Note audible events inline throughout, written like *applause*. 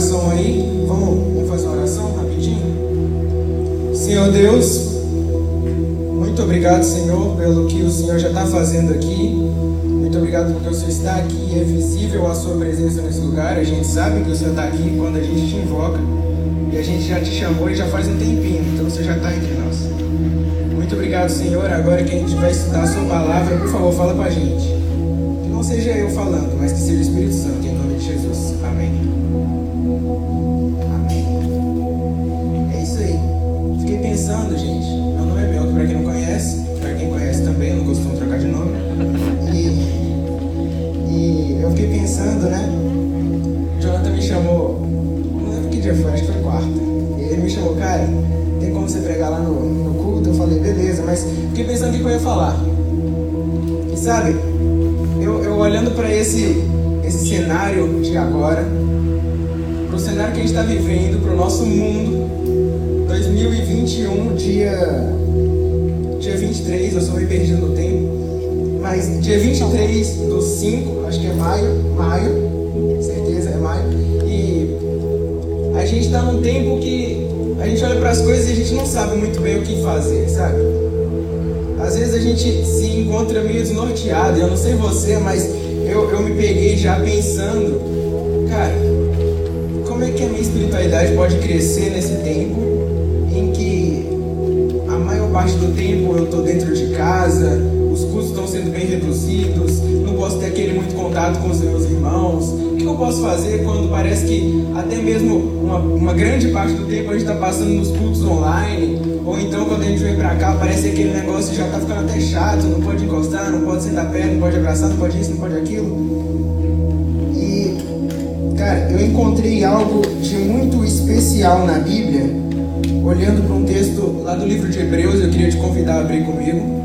coração aí. Vamos, vamos fazer uma oração rapidinho? Senhor Deus, muito obrigado, Senhor, pelo que o Senhor já está fazendo aqui. Muito obrigado porque o Senhor está aqui e é visível a sua presença nesse lugar. A gente sabe que o Senhor está aqui quando a gente te invoca. E a gente já te chamou e já faz um tempinho, então você já está entre nós. Muito obrigado, Senhor. Agora que a gente vai estudar a sua palavra, por favor, fala para a gente. Que não seja eu falando, mas que seja o Espírito Santo, falar. E sabe, eu, eu olhando para esse, esse cenário de agora, para o cenário que a gente está vivendo, para o nosso mundo, 2021, dia, dia 23, eu sou meio perdido no tempo, mas dia 23 do 5, acho que é maio, maio, certeza é maio, e a gente está num tempo que a gente olha para as coisas e a gente não sabe muito bem o que fazer, sabe? Às vezes a gente se encontra meio desnorteado, eu não sei você, mas eu, eu me peguei já pensando, cara, como é que a minha espiritualidade pode crescer nesse tempo em que a maior parte do tempo eu estou dentro de casa, os custos estão sendo bem reduzidos, não posso ter aquele muito contato com os meus irmãos. O que eu posso fazer quando parece que até mesmo uma, uma grande parte do tempo a gente está passando nos cultos online? Ou então quando a gente vem pra cá, parece que aquele negócio já tá ficando até chato, não pode encostar, não pode sentar perto, não pode abraçar, não pode isso, não pode aquilo. E, cara, eu encontrei algo de muito especial na Bíblia, olhando para um texto lá do livro de Hebreus, eu queria te convidar a abrir comigo.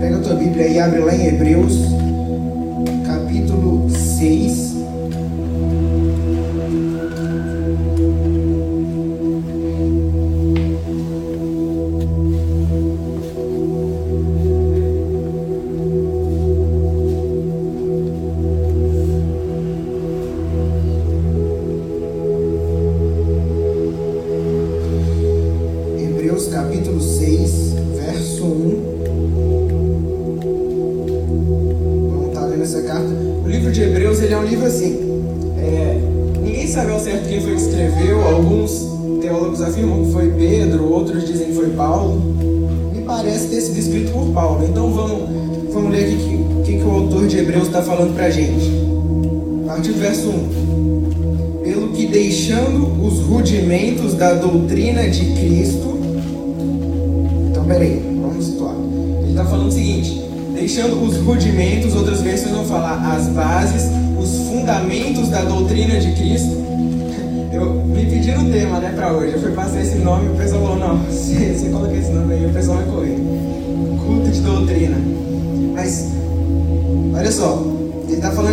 Pega a tua Bíblia e abre lá em Hebreus,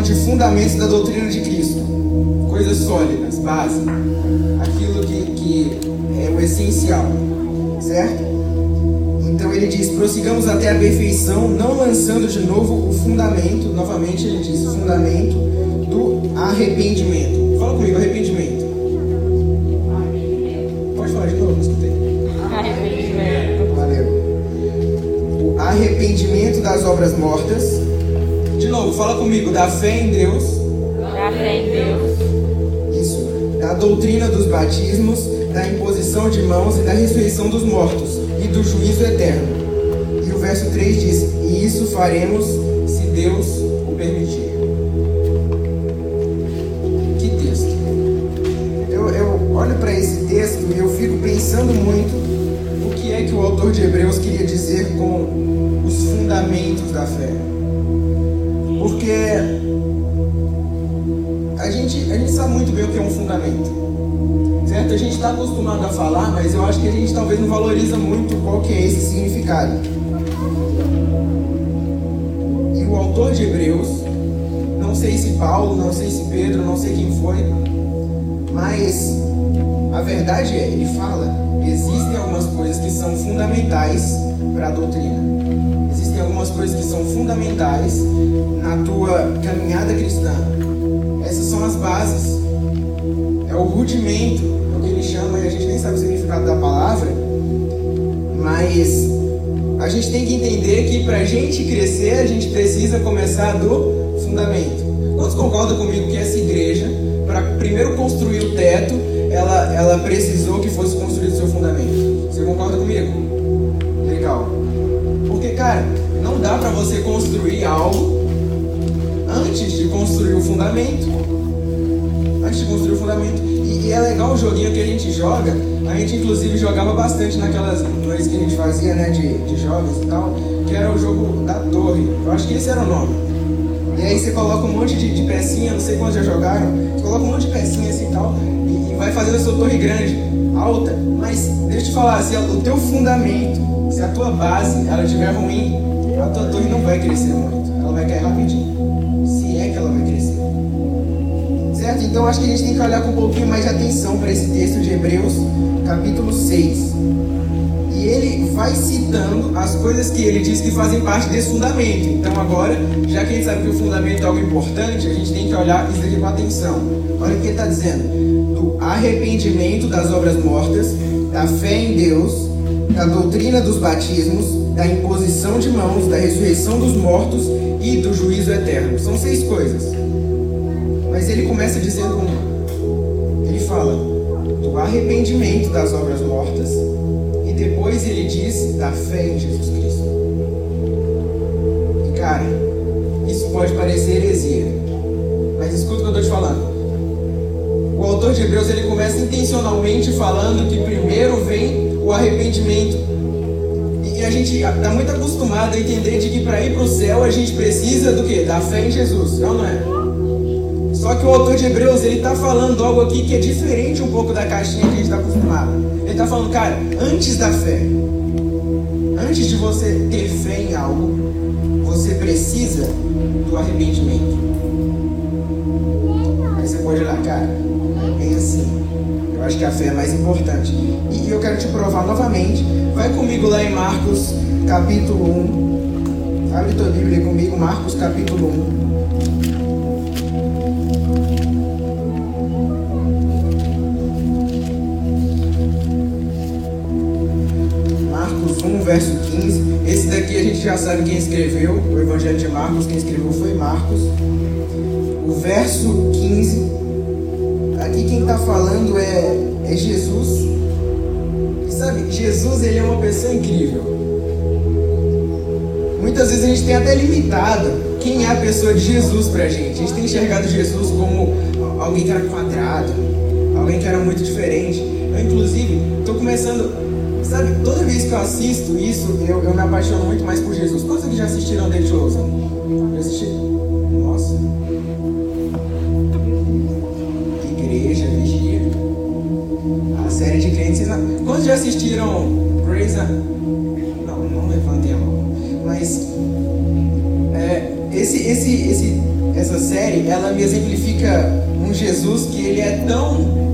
de fundamentos da doutrina de Cristo coisas sólidas, básicas, aquilo que, que é o essencial, certo? Então ele diz: prossigamos até a perfeição, não lançando de novo o fundamento, novamente ele diz: o fundamento do arrependimento. Fala comigo, arrependimento. Pode falar de novo, não escutei. Arrependimento. Valeu. O arrependimento das obras mortas. De novo, fala comigo, da fé em Deus. Da fé em Deus. Isso. Da doutrina dos batismos, da imposição de mãos e da ressurreição dos mortos e do juízo eterno. E o verso 3 diz: E isso faremos se Deus acostumado a falar, mas eu acho que a gente talvez não valoriza muito qual que é esse significado. E o autor de Hebreus, não sei se Paulo, não sei se Pedro, não sei quem foi, mas a verdade é, ele fala, existem algumas coisas que são fundamentais para a doutrina. Existem algumas coisas que são fundamentais na tua caminhada cristã. Essas são as bases. rudimento, é o que gente nem sabe o significado da palavra, mas a gente tem que entender que para a gente crescer, a gente precisa começar do fundamento. Quantos concordam comigo que essa igreja, para primeiro construir o teto, ela, ela precisou que fosse construído o seu fundamento? Você concorda comigo? Legal. Porque, cara, não dá para você construir algo antes de construir o fundamento. Antes de construir o fundamento. E, é legal o joguinho que a gente joga. A gente inclusive jogava bastante naquelas noites que a gente fazia, né, de, de jovens e tal, que era o jogo da torre. Eu acho que esse era o nome. E aí você coloca um monte de, de pecinha, não sei quantos já jogaram, você coloca um monte de pecinha assim e tal, e, e vai fazendo a sua torre grande, alta, mas deixa eu te falar, se o teu fundamento, se a tua base ela estiver ruim, a tua torre não vai crescer muito, ela vai cair rapidinho. Se é que ela vai crescer. Certo? Então acho que a gente tem que olhar com um pouquinho mais de atenção para esse texto de Hebreus, capítulo 6. E ele vai citando as coisas que ele diz que fazem parte desse fundamento. Então agora, já que a gente sabe que o fundamento é algo importante, a gente tem que olhar isso aqui com atenção. Olha o que ele está dizendo: do arrependimento das obras mortas, da fé em Deus, da doutrina dos batismos, da imposição de mãos, da ressurreição dos mortos e do juízo eterno. São seis coisas. Ele começa dizendo. Ele fala do arrependimento das obras mortas e depois ele diz da fé em Jesus Cristo. E cara, isso pode parecer heresia, mas escuta o que eu estou te falando. O autor de Hebreus ele começa intencionalmente falando que primeiro vem o arrependimento. E a gente está muito acostumado a entender de que para ir para o céu a gente precisa do que? Da fé em Jesus, não, não é? Só que o autor de Hebreus ele está falando algo aqui que é diferente um pouco da caixinha que a gente está acostumado. Ele está falando, cara, antes da fé, antes de você ter fé em algo, você precisa do arrependimento. Aí você pode olhar, cara, bem assim. Eu acho que a fé é mais importante. E eu quero te provar novamente. Vai comigo lá em Marcos, capítulo 1. Abre tua Bíblia comigo, Marcos, capítulo 1. Marcos 1, verso 15. Esse daqui a gente já sabe quem escreveu. O Evangelho de Marcos, quem escreveu foi Marcos. O verso 15. Aqui quem está falando é, é Jesus. E sabe, Jesus ele é uma pessoa incrível. Muitas vezes a gente tem até limitado quem é a pessoa de Jesus pra gente. A gente tem enxergado Jesus como alguém que era quadrado, alguém que era muito diferente. Eu, inclusive, estou começando Sabe, toda vez que eu assisto isso, eu, eu me apaixono muito mais por Jesus. Quantos aqui já assistiram The Chosen? Já assistiram? Nossa. Igreja, vigia. A série de crentes. Quantos já assistiram Grey's Não, não levantem a mão. Mas esse, esse, esse, essa série, ela me exemplifica um Jesus que ele é tão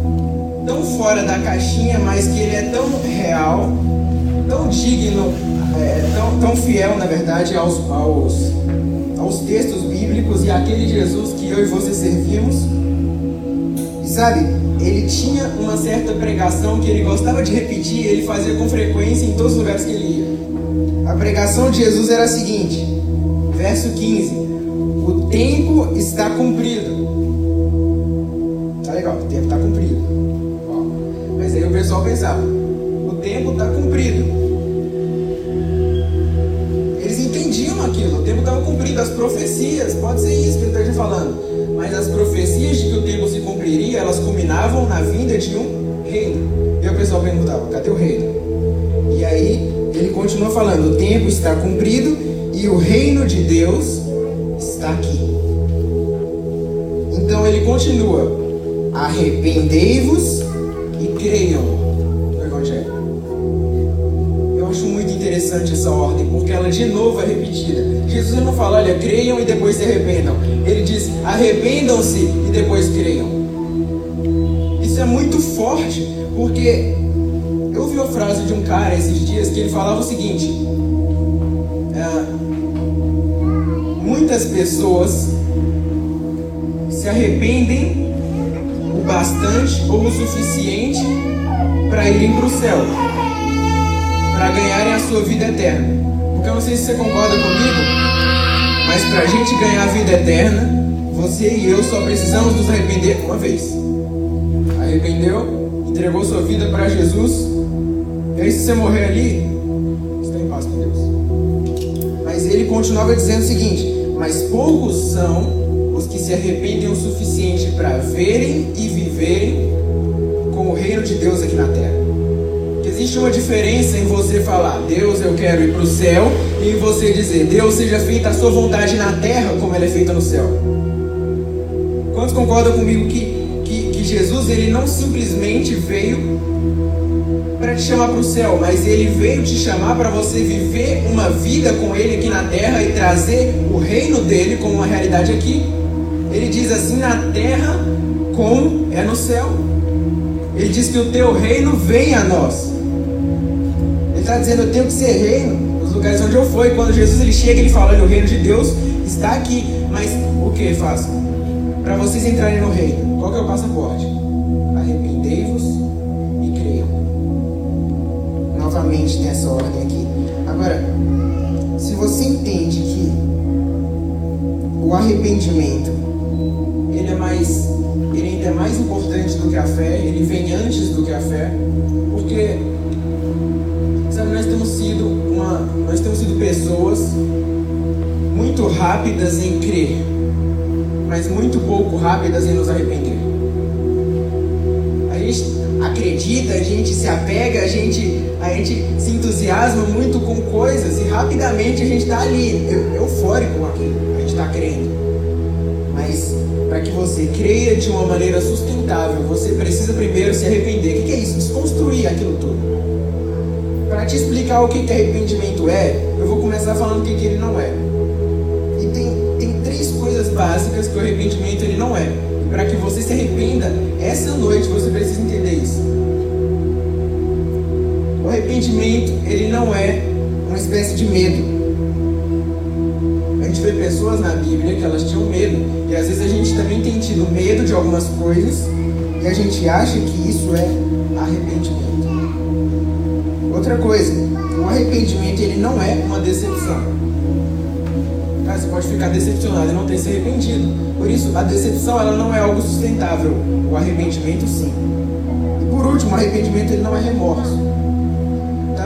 tão fora da caixinha, mas que ele é tão real, tão digno, é, tão, tão fiel, na verdade, aos, aos, aos textos bíblicos e aquele Jesus que eu e você servimos. E sabe, ele tinha uma certa pregação que ele gostava de repetir, ele fazia com frequência em todos os lugares que ele ia. A pregação de Jesus era a seguinte, verso 15: O tempo está cumprido. Tá legal, o tempo está cumprido. Mas aí o pessoal pensava: o tempo está cumprido. Eles entendiam aquilo, o tempo estava cumprido, as profecias, pode ser isso que ele está falando, mas as profecias de que o tempo se cumpriria, elas culminavam na vinda de um reino. E o pessoal perguntava: cadê o reino? E aí ele continua falando: o tempo está cumprido e o reino de Deus está aqui. Então ele continua: arrependei-vos e creiam no Evangelho. Eu acho muito interessante essa ordem, porque ela de novo é repetida. Jesus não fala, olha, creiam e depois se arrependam. Ele diz, arrependam-se e depois creiam. Isso é muito forte, porque eu ouvi uma frase de um cara esses dias que ele falava o seguinte: é, muitas pessoas se arrependem bastante ou o suficiente para irem para o céu, para ganharem a sua vida eterna. Porque eu não sei se você concorda comigo, mas para a gente ganhar a vida eterna, você e eu só precisamos nos arrepender uma vez. Arrependeu, entregou sua vida para Jesus, e aí se você morrer ali, ele continuava dizendo o seguinte: Mas poucos são os que se arrependem o suficiente para verem e viverem com o reino de Deus aqui na terra. Existe uma diferença em você falar, Deus, eu quero ir para o céu, e você dizer, Deus, seja feita a sua vontade na terra como ela é feita no céu. Quantos concordam comigo que, que, que Jesus ele não simplesmente veio para te chamar para o céu, mas ele veio te chamar para você viver uma vida com ele aqui na terra e trazer o reino dele como uma realidade aqui. Ele diz assim: na terra como é no céu. Ele diz que o teu reino vem a nós. Ele está dizendo: eu tenho que ser reino nos lugares onde eu. E quando Jesus ele chega, ele fala: o reino de Deus está aqui. Mas o que faço? Para vocês entrarem no reino, qual que é o passaporte? Novamente tem essa ordem aqui. Agora, se você entende que o arrependimento ele é mais, ele ainda é mais importante do que a fé, ele vem antes do que a fé, porque sabe, nós temos sido uma, nós temos sido pessoas muito rápidas em crer, mas muito pouco rápidas em nos arrepender. Acredita, a gente se apega, a gente, a gente se entusiasma muito com coisas e rapidamente a gente está ali, eufórico com aquilo, a gente está crendo. Mas para que você creia de uma maneira sustentável, você precisa primeiro se arrepender. O que é isso? Desconstruir aquilo tudo. Para te explicar o que, arrependimento é, eu vou começar falando o que, ele não é. E tem, tem três coisas básicas que o arrependimento ele não é. Para que você se arrependa, essa noite você precisa entender isso. Arrependimento ele não é uma espécie de medo gente vê pessoas na Bíblia que elas tinham medo. E às vezes a gente também tem tido medo de algumas coisas e a gente acha que isso é arrependimento. Outra coisa, o arrependimento ele não é uma decepção. Cara, você pode ficar decepcionado e não ter se arrependido. Por isso, a decepção ela não é algo sustentável. O arrependimento sim. E por último, o arrependimento ele não é remorso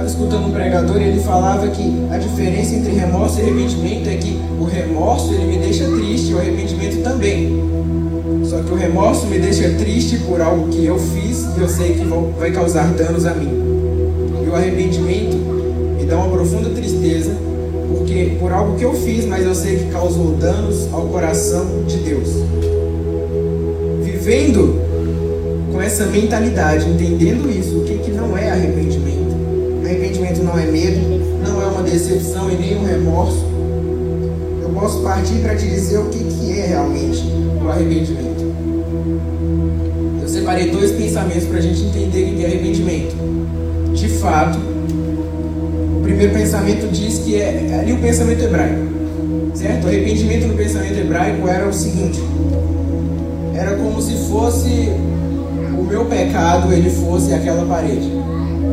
escutando um pregador e ele falava que a diferença entre remorso e arrependimento é que o remorso ele me deixa triste, o arrependimento também. Só que o remorso me deixa triste por algo que eu fiz e eu sei que vai causar danos a mim. E o arrependimento me dá uma profunda tristeza porque por algo que eu fiz, mas eu sei que causou danos ao coração de Deus. Vivendo com essa mentalidade, entendendo isso, é medo, não é uma decepção e nem um remorso. Eu posso partir para te dizer o que, que é realmente o arrependimento. Eu separei dois pensamentos para a gente entender o que é arrependimento. De fato, o primeiro pensamento diz que é, ali o pensamento hebraico. Certo? O arrependimento no pensamento hebraico era o seguinte: era como se fosse o meu pecado, ele fosse aquela parede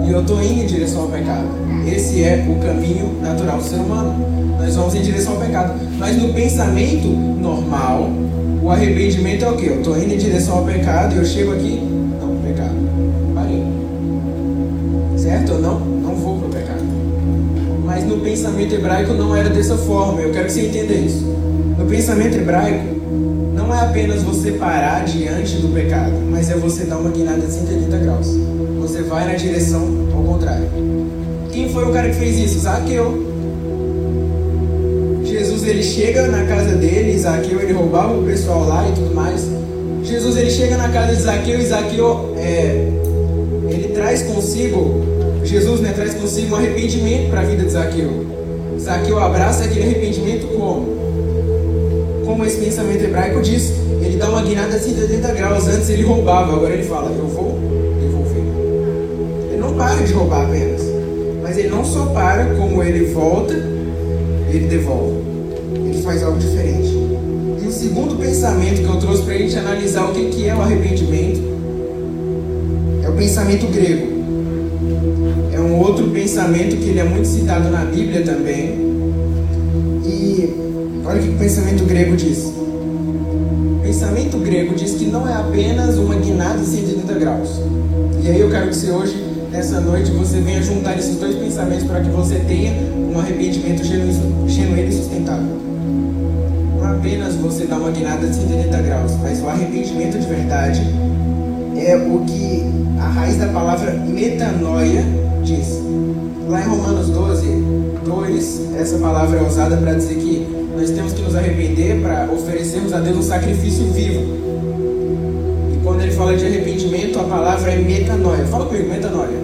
e eu estou indo em direção ao pecado. Esse é o caminho natural do ser humano. Nós vamos em direção ao pecado. Mas no pensamento normal, o arrependimento é o quê? Eu estou indo em direção ao pecado e eu chego aqui, não, pecado. Parei. Certo ou não? Não vou para o pecado. Mas no pensamento hebraico não era dessa forma. Eu quero que você entenda isso. No pensamento hebraico, não é apenas você parar diante do pecado, mas é você dar uma guinada de 180 graus você vai na direção ao contrário. Foi o cara que fez isso? Zaqueu. Jesus ele chega na casa dele, Zaqueu ele roubava o pessoal lá e tudo mais. Jesus ele chega na casa de Zaqueu e Zaqueu é, ele traz consigo, Jesus né, traz consigo um arrependimento para a vida de Zaqueu. Zaqueu abraça aquele arrependimento como? Como esse pensamento hebraico diz, ele dá uma guinada de 180 graus. Antes ele roubava, agora ele fala: Eu vou para de roubar apenas. Mas ele não só para, como ele volta, ele devolve. Ele faz algo diferente. E o segundo pensamento que eu trouxe para a gente analisar o que, que é o arrependimento é o pensamento grego. É um outro pensamento que ele é muito citado na Bíblia também. E olha o que o pensamento grego diz. O pensamento grego diz que não é apenas uma guinada de 180 graus. E aí eu quero que você hoje, nessa noite, você venha juntar esses dois pensamentos para que você tenha um arrependimento genuíno e sustentável apenas você dar uma guinada de 180 graus, mas o arrependimento de verdade é o que a raiz da palavra metanoia diz. Lá em Romanos 12, 2, essa palavra é usada para dizer que nós temos que nos arrepender para oferecermos a Deus um sacrifício vivo. E quando ele fala de arrependimento, a palavra é metanoia. Fala comigo, metanoia.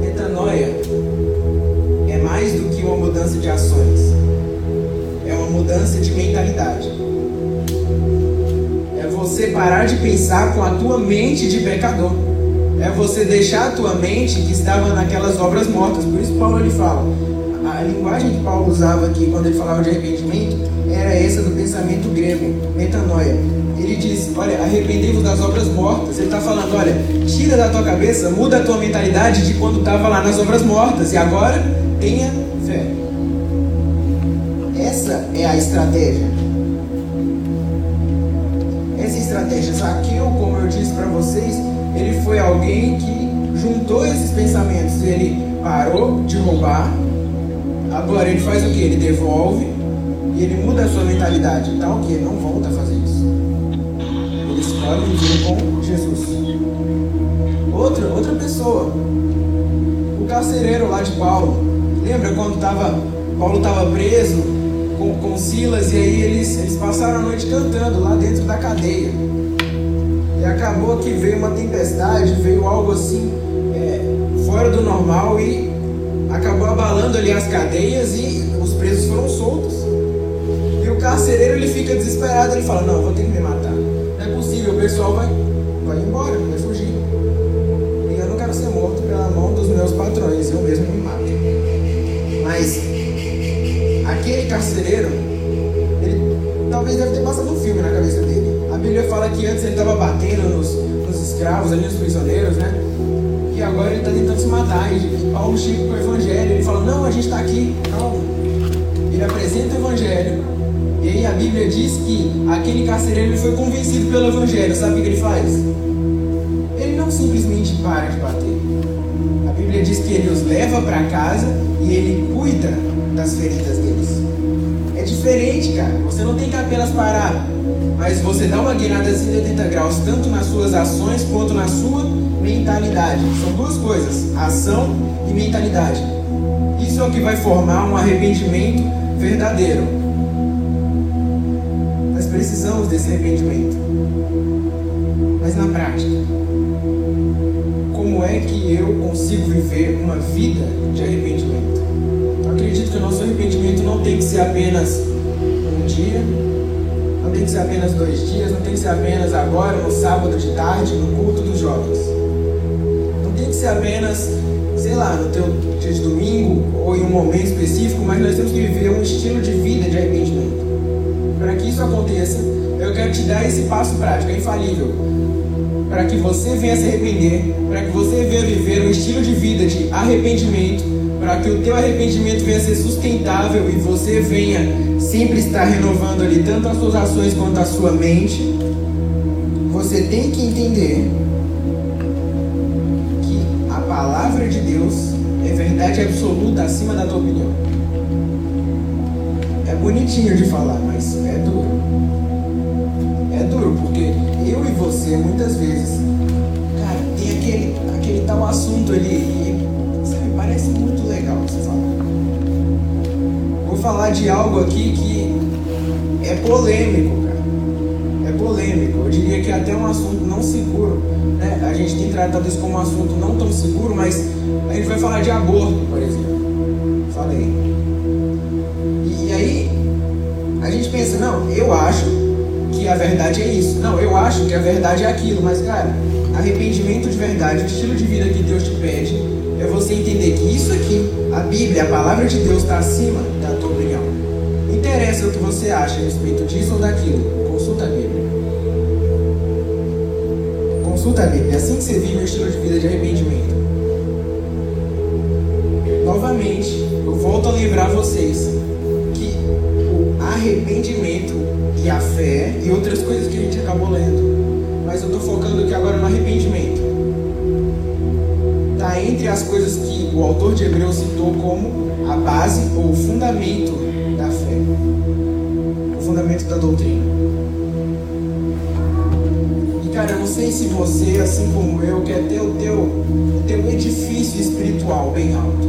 Metanoia. É mais do que uma mudança de ações mudança de mentalidade. É você parar de pensar com a tua mente de pecador. É você deixar a tua mente que estava naquelas obras mortas. Por isso Paulo ele fala. A linguagem que Paulo usava aqui quando ele falava de arrependimento era essa do pensamento grego, metanoia. Ele diz, olha, arrependei-vos das obras mortas. Ele está falando, olha, tira da tua cabeça, muda a tua mentalidade de quando estava lá nas obras mortas e agora tenha fé. Essa é a estratégia. Essa estratégia, Zaqueu, como eu disse para vocês, ele foi alguém que juntou esses pensamentos. Ele parou de roubar, agora ele faz o que? Ele devolve e ele muda a sua mentalidade. Então o que? Não volta a fazer escolhe viver com Jesus. Outra, outra pessoa, o carcereiro lá de Paulo. Lembra quando tava, Paulo estava preso com, com Silas e aí eles, eles passaram a noite cantando lá dentro da cadeia. E acabou que veio uma tempestade, veio algo assim é, fora do normal e acabou abalando ali as cadeias e os presos foram soltos. E o carcereiro ele fica desesperado, ele fala, não, vou ter que pessoal vai, vai embora, vai fugir. E eu não quero ser morto pela mão dos meus patrões, eu mesmo me mato. Mas aquele carcereiro, ele talvez deve ter passado um filme na cabeça dele. A Bíblia fala que antes ele estava batendo nos, nos escravos, ali nos prisioneiros, né? E agora ele está tentando se matar. E Paulo chega com o evangelho, ele fala, não, a gente está aqui, calma. Ele apresenta o evangelho. E aí a Bíblia diz que aquele carcereiro foi convencido pelo evangelho. Sabe o que ele faz? Ele não simplesmente para de bater. A Bíblia diz que ele os leva para casa e ele cuida das feridas deles. É diferente, cara. Você não tem que apenas parar, mas você dá uma guinada de 180 graus, tanto nas suas ações quanto na sua mentalidade. São duas coisas: ação e mentalidade. Isso é o que vai formar um arrependimento verdadeiro. Precisamos desse arrependimento. Mas na prática, como é que eu consigo viver uma vida de arrependimento? acredito que o nosso arrependimento não tem que ser apenas um dia, não tem que ser apenas dois dias, não tem que ser apenas agora, no sábado de tarde, no culto dos jovens. Não tem que ser apenas, sei lá, no teu dia de domingo ou em um momento específico, mas nós temos que viver um estilo de vida de arrependimento. Para que isso aconteça, eu quero te dar esse passo prático, é infalível. Para que você venha se arrepender, para que você venha viver um estilo de vida de arrependimento para que o teu arrependimento venha ser sustentável e você venha sempre estar renovando ali tanto as suas ações quanto a sua mente, você tem que entender que a palavra de Deus é verdade absoluta acima da tua opinião. É bonitinho de falar, mas é duro. E muitas vezes, cara, tem aquele, aquele tal assunto ali parece muito legal você falar. Vou falar de algo aqui que é polêmico, cara. É polêmico. Eu diria que é até um assunto não seguro. Né? A gente tem tratado isso como um assunto não tão seguro, mas a gente vai falar de aborto, por exemplo. Falei. E, e aí, a gente pensa, não, eu acho que a verdade é isso. Não, eu acho que a verdade é aquilo. Mas, cara, arrependimento de verdade, o estilo de vida que Deus te pede, é você entender que isso aqui, a Bíblia, a palavra de Deus, está acima da tua opinião. Não interessa o que você acha a respeito disso ou daquilo. Consulta a Bíblia. Consulta a Bíblia. É assim que você vive o estilo de vida de arrependimento. Novamente, eu volto a lembrar vocês que o arrependimento e a fé e outras coisas que a gente acabou lendo. Mas eu estou focando aqui agora no arrependimento. Está entre as coisas que o autor de Hebreus citou como a base ou o fundamento da fé, o fundamento da doutrina. E cara, eu não sei se você, assim como eu, quer ter o teu, o teu edifício espiritual bem alto.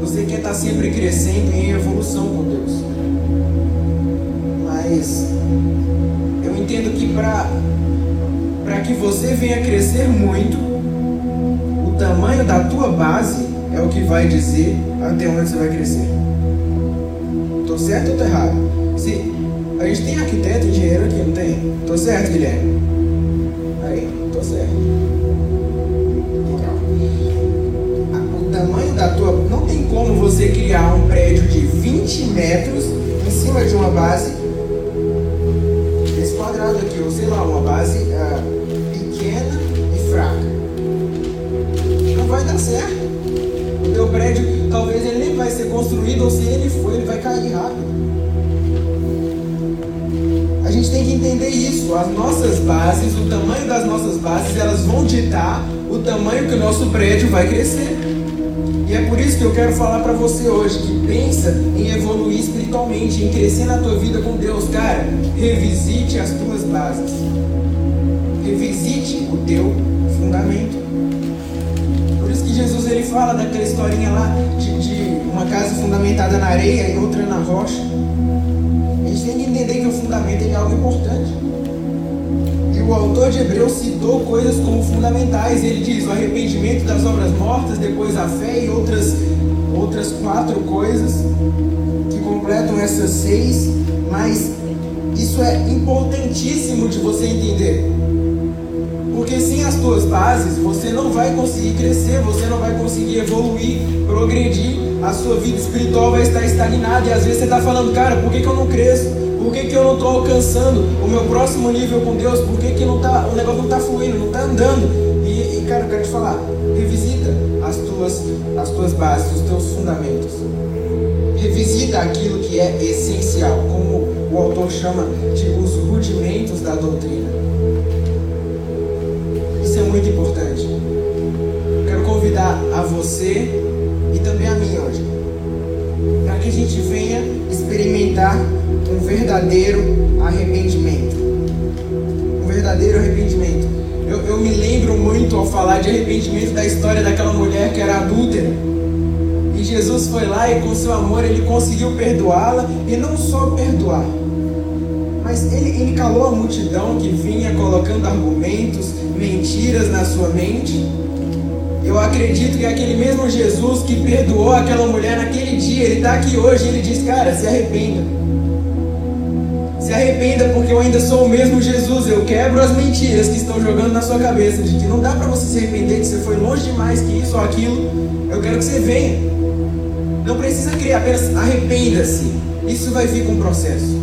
Você quer estar sempre crescendo em evolução com Deus. Mas eu entendo que para que você venha crescer muito, o tamanho da tua base é o que vai dizer até onde você vai crescer. Tô certo ou tô errado? Se a gente tem arquiteto, engenheiro aqui, não tem? Tô certo, Guilherme? Aí, tô certo. O tamanho da tua. Não tem como você criar um prédio de 20 metros em cima de uma base. Construído, ou se ele for, ele vai cair rápido. A gente tem que entender isso. As nossas bases, o tamanho das nossas bases, elas vão ditar o tamanho que o nosso prédio vai crescer. E é por isso que eu quero falar para você hoje que pensa em evoluir espiritualmente, em crescer na tua vida com Deus, cara. Revisite as tuas bases. Revisite o teu fundamento que Jesus ele fala daquela historinha lá uma casa fundamentada na areia e outra na rocha. A gente tem que entender que o fundamento é algo importante. E o autor de Hebreus citou coisas como fundamentais. Ele diz o arrependimento das obras mortas, depois a fé e outras, outras quatro coisas que completam essas seis. Mas isso é importantíssimo de você entender. Porque sem as tuas bases, você não vai conseguir crescer, você não vai conseguir evoluir, progredir, a sua vida espiritual vai estar estagnada. E às vezes você está falando, cara, por que, que eu não cresço? Por que, que eu não estou alcançando o meu próximo nível com Deus? Por que, que não tá, o negócio não está fluindo, não está andando? E, e, cara, eu quero te falar, revisita as tuas, as tuas bases, os teus fundamentos. Revisita aquilo que é essencial, como o autor chama de os rudimentos da doutrina. Isso é muito importante. Quero convidar a você também a mim hoje, para que a gente venha experimentar um verdadeiro arrependimento. Um verdadeiro arrependimento. Eu, eu me lembro muito ao falar de arrependimento da história daquela mulher que era adúltera. E Jesus foi lá e com seu amor ele conseguiu perdoá-la e não só perdoar, mas ele, ele calou a multidão que vinha colocando argumentos, mentiras na sua mente. Eu acredito que é aquele mesmo Jesus que perdoou aquela mulher naquele dia, ele está aqui hoje e ele diz: Cara, se arrependa. Se arrependa porque eu ainda sou o mesmo Jesus. Eu quebro as mentiras que estão jogando na sua cabeça de que não dá para você se arrepender, que você foi longe demais que isso ou aquilo. Eu quero que você venha. Não precisa criar, apenas arrependa-se. Isso vai vir com um processo.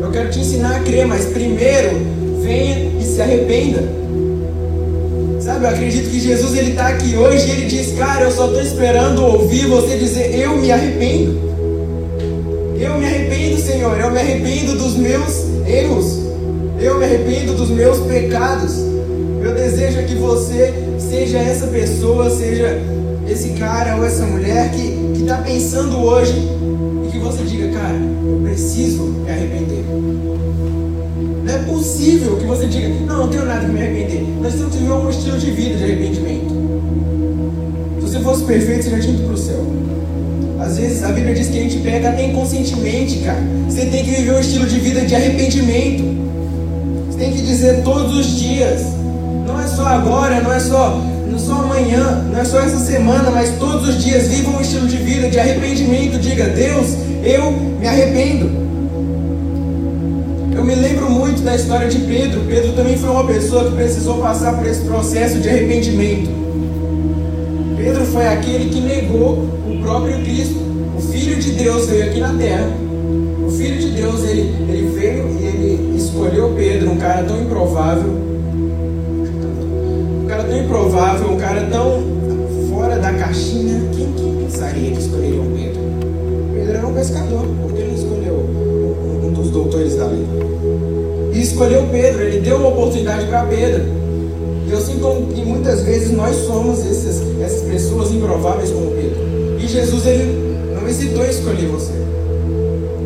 Eu quero te ensinar a crer, mas primeiro venha e se arrependa. Sabe, eu acredito que Jesus ele está aqui hoje e ele diz, cara, eu só estou esperando ouvir você dizer, eu me arrependo. Eu me arrependo, Senhor, eu me arrependo dos meus erros. Eu me arrependo dos meus pecados. Eu desejo que você seja essa pessoa, seja esse cara ou essa mulher que está pensando hoje e que você diga, cara, eu preciso me arrepender. Não é possível que você diga, não, não tenho nada que me arrepender. Nós temos que viver um estilo de vida de arrependimento. Se você fosse perfeito, você já tinha ido para o céu. Às vezes a Bíblia diz que a gente pega inconscientemente, cara. Você tem que viver um estilo de vida de arrependimento. Você tem que dizer todos os dias. Não é só agora, não é só, não é só amanhã, não é só essa semana, mas todos os dias viva um estilo de vida de arrependimento. Diga, Deus, eu me arrependo. Eu me lembro da história de Pedro. Pedro também foi uma pessoa que precisou passar por esse processo de arrependimento. Pedro foi aquele que negou o próprio Cristo. O Filho de Deus veio aqui na terra, O Filho de Deus, ele, ele veio e ele escolheu Pedro, um cara tão improvável, um cara tão improvável, um cara tão fora da caixinha. Quem, quem pensaria que escolheria Pedro? Pedro era um pescador, por que não escolheu um dos doutores da lei? Escolheu Pedro, ele deu uma oportunidade para Pedro. Eu sinto que muitas vezes nós somos esses, essas pessoas improváveis como Pedro. E Jesus ele não hesitou em escolher você.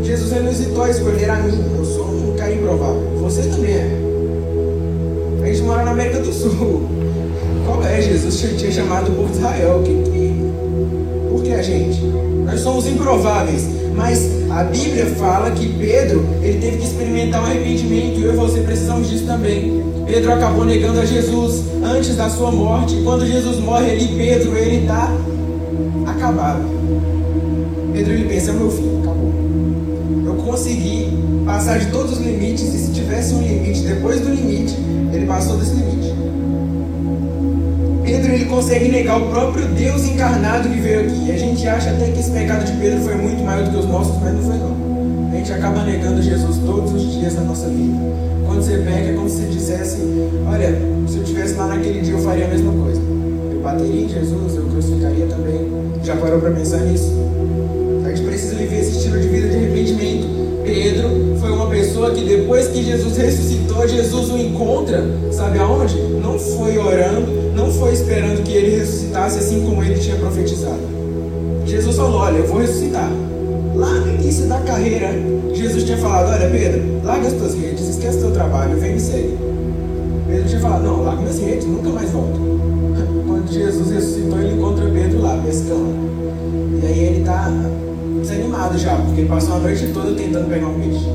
Jesus ele não hesitou em escolher a mim. Eu sou um cara improvável. Você também é. A gente mora na América do Sul. Qual é? Jesus tinha chamado o povo de Israel. Que, que, por que a gente? Nós somos improváveis. Mas a Bíblia fala que Pedro ele teve que experimentar um arrependimento. E eu e você precisamos disso também. Pedro acabou negando a Jesus antes da sua morte. Quando Jesus morre ali, Pedro ele está acabado. Pedro ele pensa, meu filho, acabou. Eu consegui passar de todos os limites e se tivesse um limite, depois do limite, ele passou desse limite. Pedro ele consegue negar o próprio Deus encarnado que veio aqui. E a gente acha até que esse pecado de Pedro foi muito maior do que os nossos, mas não foi não. A gente acaba negando Jesus todos os dias da nossa vida. Quando você peca, é como se dissesse, olha, se eu estivesse lá naquele dia eu faria a mesma coisa. Eu bateria em Jesus, eu crucificaria também. Já parou para pensar nisso? A gente precisa viver esse estilo de vida de arrependimento. Pedro foi uma pessoa que depois que Jesus ressuscitou, Jesus o encontra, sabe aonde? Não foi orando, não foi esperando que ele ressuscitasse assim como ele tinha profetizado. Jesus falou: Olha, eu vou ressuscitar. Lá no início da carreira, Jesus tinha falado: Olha, Pedro, larga as tuas redes, esquece teu trabalho, vem me segue. Pedro tinha falado: Não, larga minhas redes, nunca mais volto. *laughs* Quando Jesus ressuscitou, ele encontra Pedro lá, pescando. E aí ele está desanimado já, porque ele passou a noite toda tentando pegar um peixe.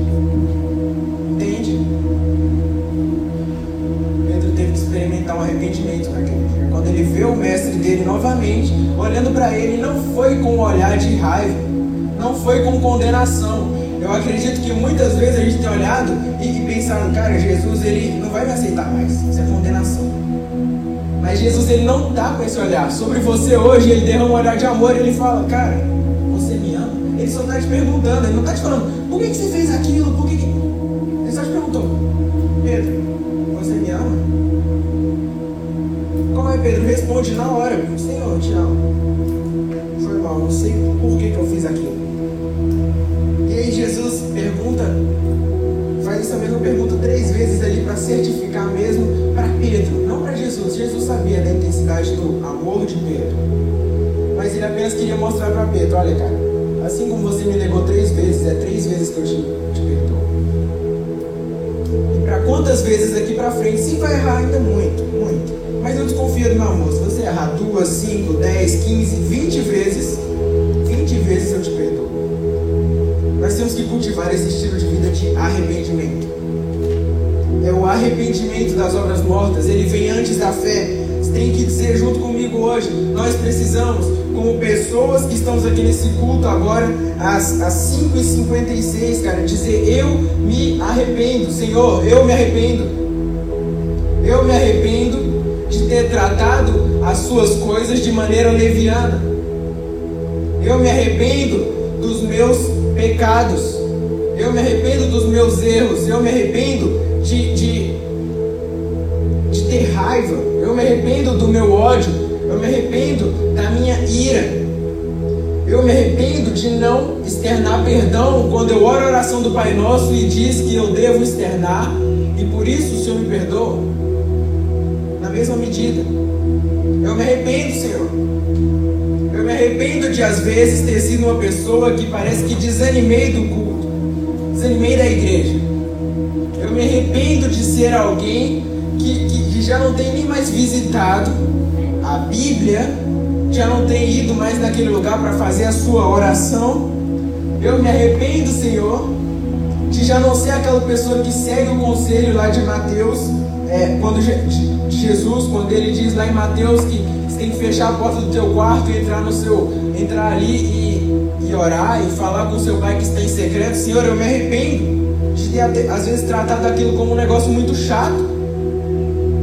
Um arrependimento naquele. Quando ele vê o mestre dele novamente, olhando para ele, não foi com um olhar de raiva, não foi com condenação. Eu acredito que muitas vezes a gente tem olhado e, e pensado, cara, Jesus ele não vai me aceitar mais. Isso é condenação. Mas Jesus ele não está com esse olhar. Sobre você hoje, ele derrama um olhar de amor e ele fala, cara, você me ama? Ele só está te perguntando, ele não está te falando, por que, que você fez aquilo? Por que, que... Responde na hora, Senhor, eu te amo. Foi mal, não sei por que, que eu fiz aquilo. E aí Jesus pergunta, faz essa mesma pergunta três vezes ali para certificar mesmo para Pedro, não para Jesus. Jesus sabia da intensidade do amor de Pedro. Mas ele apenas queria mostrar para Pedro, olha cara, assim como você me negou três vezes, é três vezes que eu te, te perdoo. E para quantas vezes aqui para frente? Sim, vai errar ainda muito. Do meu amor. Se você errar duas, cinco, dez, quinze, vinte vezes, vinte vezes eu te perdoo. Nós temos que cultivar esse estilo de vida de arrependimento. É o arrependimento das obras mortas, ele vem antes da fé. Você tem que dizer junto comigo hoje, nós precisamos, como pessoas que estamos aqui nesse culto agora, às, às 5h56, cara, dizer eu me arrependo, Senhor, eu me arrependo. Eu me arrependo ter tratado as suas coisas de maneira leviana. Eu me arrependo dos meus pecados. Eu me arrependo dos meus erros. Eu me arrependo de, de, de ter raiva. Eu me arrependo do meu ódio. Eu me arrependo da minha ira. Eu me arrependo de não externar perdão quando eu oro a oração do Pai Nosso e diz que eu devo externar. E por isso o Senhor me perdoa. Na mesma medida. Eu me arrependo, Senhor. Eu me arrependo de às vezes ter sido uma pessoa que parece que desanimei do culto, desanimei da igreja. Eu me arrependo de ser alguém que, que, que já não tem nem mais visitado a Bíblia, já não tem ido mais naquele lugar para fazer a sua oração. Eu me arrependo, Senhor, de já não ser aquela pessoa que segue o conselho lá de Mateus, é, quando Jesus, quando ele diz lá em Mateus que você tem que fechar a porta do teu quarto e entrar no seu, entrar ali e, e orar e falar com o seu pai que está em secreto. Senhor, eu me arrependo de ter às vezes tratado aquilo como um negócio muito chato.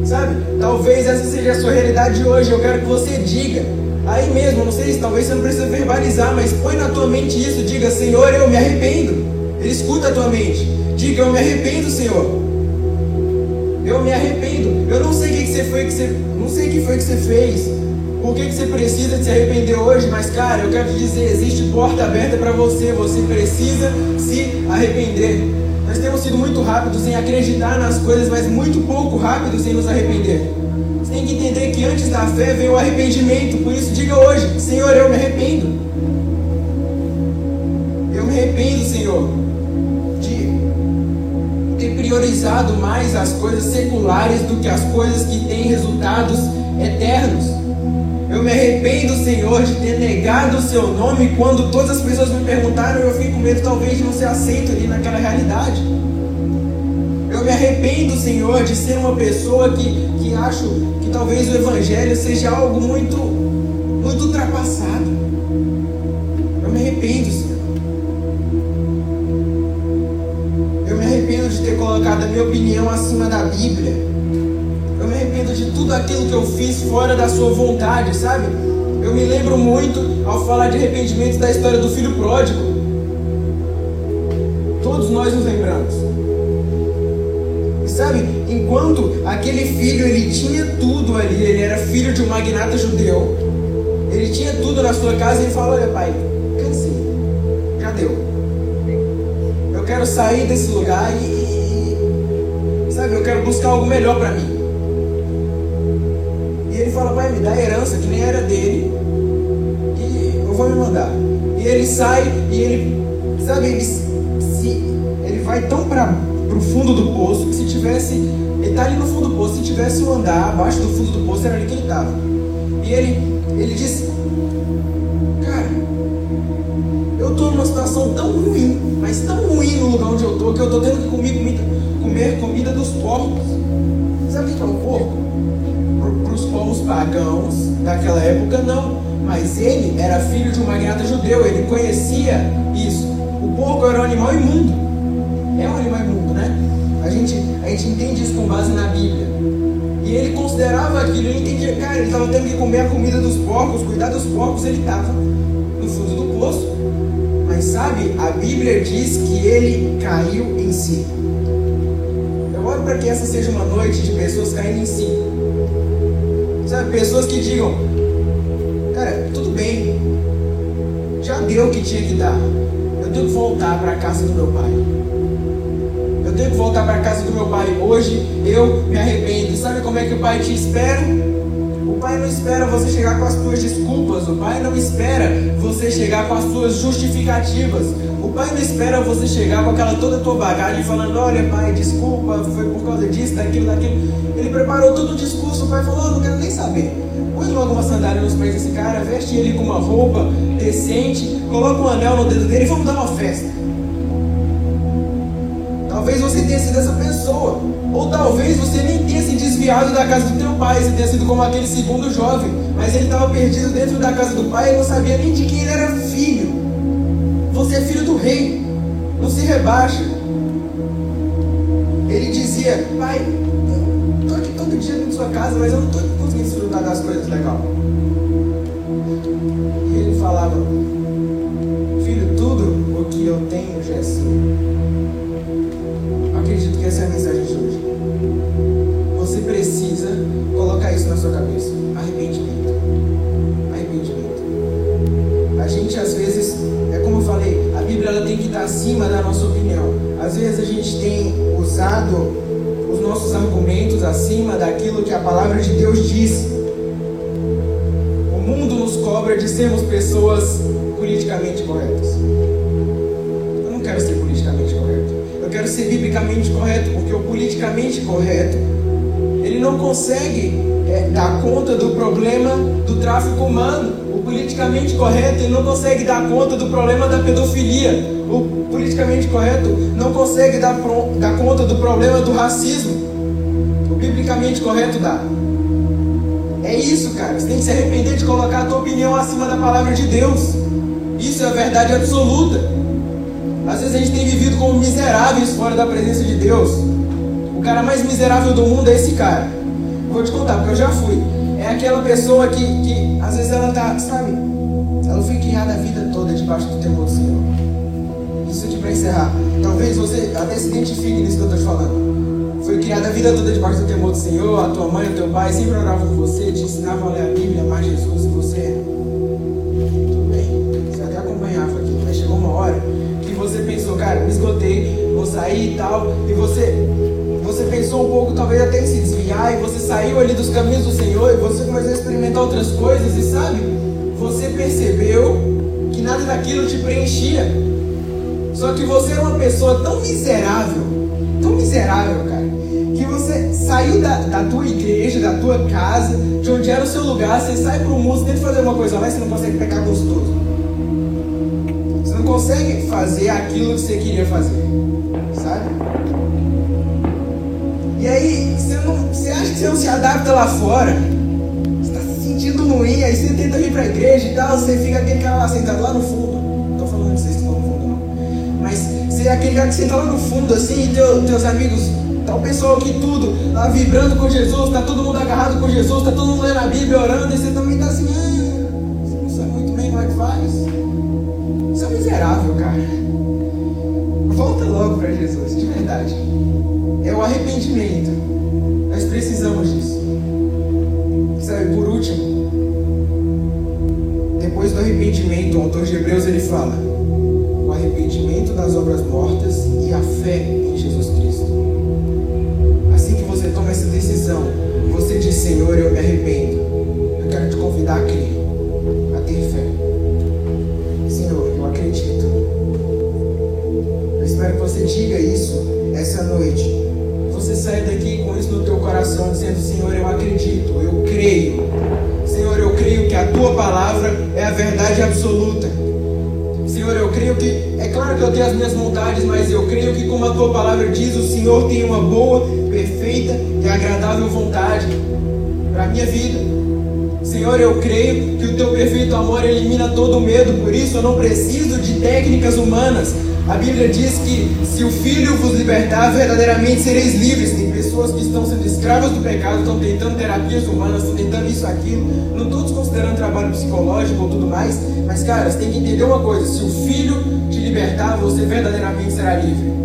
Sabe? Talvez essa seja a sua realidade de hoje. Eu quero que você diga. Aí mesmo, não sei se talvez você não precisa verbalizar, mas põe na tua mente isso, diga, Senhor, eu me arrependo. Ele escuta a tua mente. Diga, eu me arrependo, Senhor. Eu me arrependo. Eu não sei o que, você foi que você. Não sei o que foi que você fez. Por que, que você precisa de se arrepender hoje? Mas, cara, eu quero te dizer, existe porta aberta para você. Você precisa se arrepender. Nós temos sido muito rápidos em acreditar nas coisas, mas muito pouco rápidos em nos arrepender. Você tem que entender que antes da fé vem o arrependimento. Por isso, diga hoje: Senhor, eu me arrependo. Eu me arrependo, Senhor, priorizado mais as coisas seculares do que as coisas que têm resultados eternos. Eu me arrependo, Senhor, de ter negado o seu nome quando todas as pessoas me perguntaram. Eu fiquei com medo, talvez, de não ser aceito ali naquela realidade. Eu me arrependo, Senhor, de ser uma pessoa que, que acho que talvez o Evangelho seja algo muito, muito ultrapassado. Colocado a minha opinião acima da Bíblia de tudo aquilo que eu fiz fora da sua vontade, sabe? Eu me lembro muito ao falar de arrependimento da história do filho pródigo. Todos nós nos lembramos. E sabe, enquanto aquele filho ele tinha tudo ali, ele era filho de um magnata judeu, ele tinha tudo na sua casa e ele falou: Olha, pai, cansei, já deu. Eu quero sair desse lugar e, eu quero buscar algo melhor para mim fala, pai, me dá herança que nem era dele. E eu vou me mandar. E ele sai e ele, sabe, ele, se, ele vai tão para o fundo do poço que se tivesse. Ele está ali no fundo do poço, se tivesse um andar abaixo do fundo do poço, era ali que ele estava. E ele, ele diz, cara, eu estou numa situação tão ruim, mas tão ruim no lugar onde eu estou, que eu estou tendo que comer comida, comer comida dos porcos. Sabe o que é um porco? os povos pagãos daquela época, não. Mas ele era filho de um magnata judeu, ele conhecia isso. O porco era um animal imundo. É um animal imundo, né? A gente, a gente entende isso com base na Bíblia. E ele considerava aquilo, ele entendia, cara, ele estava tendo que comer a comida dos porcos, cuidar dos porcos, ele estava no fundo do poço. Mas sabe, a Bíblia diz que ele caiu em si. Eu oro para que essa seja uma noite de pessoas caindo em si Sabe, pessoas que digam, cara, tudo bem, já deu o que tinha que dar. Eu tenho que voltar para a casa do meu pai. Eu tenho que voltar para a casa do meu pai. Hoje eu me arrependo. Sabe como é que o pai te espera? Pai não espera você chegar com as suas desculpas. O pai não espera você chegar com as suas justificativas. O pai não espera você chegar com aquela toda tua bagagem falando, olha pai, desculpa, foi por causa disso, daquilo, daquilo. Ele preparou todo o discurso, o pai falou, oh, não quero nem saber. Põe logo uma sandália nos pés desse cara, veste ele com uma roupa decente, coloca um anel no dedo dele e vamos dar uma festa. Talvez você tenha sido essa pessoa. Ou talvez você nem tenha se desviado da casa do teu pai, você tenha sido como aquele segundo jovem. Mas ele estava perdido dentro da casa do pai e não sabia nem de quem ele era filho. Você é filho do rei. Não se rebaixa. Ele dizia, pai, estou aqui todo dia dentro da sua casa, mas eu não estou conseguindo desfrutar das coisas legais. E ele falava, filho, tudo o que eu tenho já é seu que essa é a mensagem de hoje. Você precisa colocar isso na sua cabeça. Arrependimento. Arrependimento. A gente às vezes, é como eu falei, a Bíblia ela tem que estar acima da nossa opinião. Às vezes a gente tem usado os nossos argumentos acima daquilo que a palavra de Deus diz. O mundo nos cobra de sermos pessoas politicamente corretas. Quero ser biblicamente correto, porque o politicamente correto ele não consegue é, dar conta do problema do tráfico humano. O politicamente correto ele não consegue dar conta do problema da pedofilia. O politicamente correto não consegue dar, dar conta do problema do racismo. O biblicamente correto dá. É isso, cara. Você tem que se arrepender de colocar a tua opinião acima da palavra de Deus. Isso é a verdade absoluta. Às vezes a gente tem vivido como miseráveis fora da presença de Deus. O cara mais miserável do mundo é esse cara. Vou te contar, porque eu já fui. É aquela pessoa que, que às vezes ela tá, sabe? Ela foi criada a vida toda debaixo do temor do Senhor. isso aqui para encerrar. Talvez você até se identifique nisso que eu estou te falando. Foi criada a vida toda debaixo do temor do Senhor, a tua mãe, o teu pai sempre oravam com você, te ensinavam a ler a Bíblia, amar Jesus e você. Cara, me esgotei, vou sair e tal, e você você pensou um pouco, talvez até em se desviar, e você saiu ali dos caminhos do Senhor, e você começou a experimentar outras coisas, e sabe, você percebeu que nada daquilo te preenchia. Só que você era uma pessoa tão miserável, tão miserável, cara, que você saiu da, da tua igreja, da tua casa, de onde era o seu lugar, você sai para o mundo, tenta fazer uma coisa lá você não consegue pecar gostoso. Consegue fazer aquilo que você queria fazer, sabe? E aí, você, não, você acha que você não se adapta lá fora? Você está se sentindo ruim, aí você tenta vir para a igreja e tal, você fica aquele cara lá sentado lá no fundo. Estou falando de vocês que estão no fundo, não. Mas você é aquele cara que senta lá no fundo, assim, e teu, teus amigos, tá o pessoal aqui tudo, lá vibrando com Jesus, tá todo mundo agarrado com Jesus, tá todo mundo lendo a Bíblia, orando, e você também tá assim, ah, você não sabe muito bem como é que faz. Miserável, cara. Volta logo para Jesus, de verdade é o arrependimento. Nós precisamos disso. Sabe, por último, depois do arrependimento, o autor de Hebreus ele fala: o arrependimento das obras mortas e a fé em Jesus Cristo. Assim que você toma essa decisão, você diz: Senhor, eu me arrependo. Eu quero te convidar a crer, dizendo: Senhor, eu acredito, eu creio. Senhor, eu creio que a tua palavra é a verdade absoluta. Senhor, eu creio que, é claro que eu tenho as minhas vontades, mas eu creio que, como a tua palavra diz, o Senhor tem uma boa, perfeita e agradável vontade para a minha vida. Senhor, eu creio que o teu perfeito amor elimina todo medo, por isso eu não preciso de técnicas humanas, a Bíblia diz que se o Filho vos libertar, verdadeiramente sereis livres. Tem pessoas que estão sendo escravas do pecado, estão tentando terapias humanas, estão tentando isso, aquilo. Não estou desconsiderando trabalho psicológico ou tudo mais, mas, cara, você tem que entender uma coisa: se o Filho te libertar, você verdadeiramente será livre.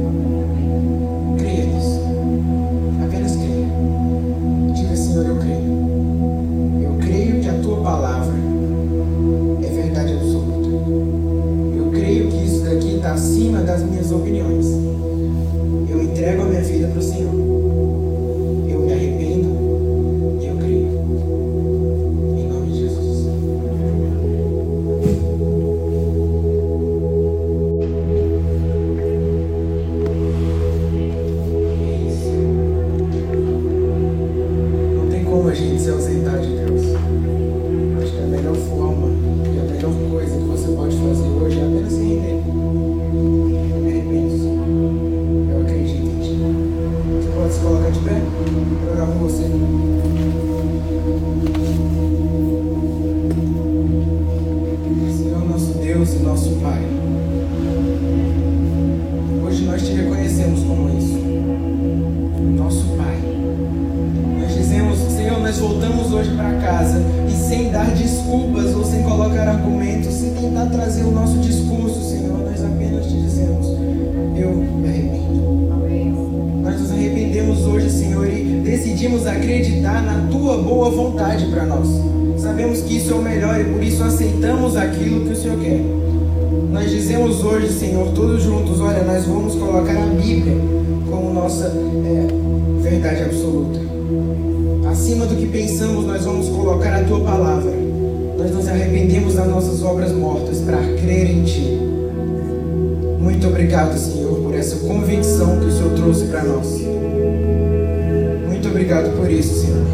Nós voltamos hoje para casa e sem dar desculpas ou sem colocar argumentos, sem tentar trazer o nosso discurso, Senhor, nós apenas te dizemos, eu me arrependo. Nós nos arrependemos hoje, Senhor, e decidimos acreditar na tua boa vontade para nós. Sabemos que isso é o melhor e por isso aceitamos aquilo que o Senhor quer. Nós dizemos hoje, Senhor, todos juntos, olha, nós vamos colocar a Bíblia como nossa é, verdade absoluta. Acima do que pensamos, nós vamos colocar a tua palavra. Nós nos arrependemos das nossas obras mortas para crer em ti. Muito obrigado, Senhor, por essa convicção que o Senhor trouxe para nós. Muito obrigado por isso, Senhor.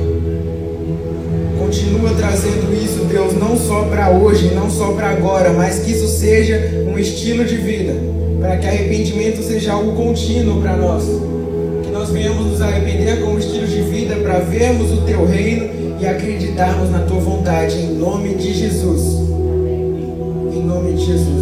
Continua trazendo isso, Deus, não só para hoje, não só para agora, mas que isso seja um estilo de vida, para que arrependimento seja algo contínuo para nós. Que nós venhamos nos arrepender como para vermos o teu reino e acreditarmos na tua vontade, em nome de Jesus. Em nome de Jesus.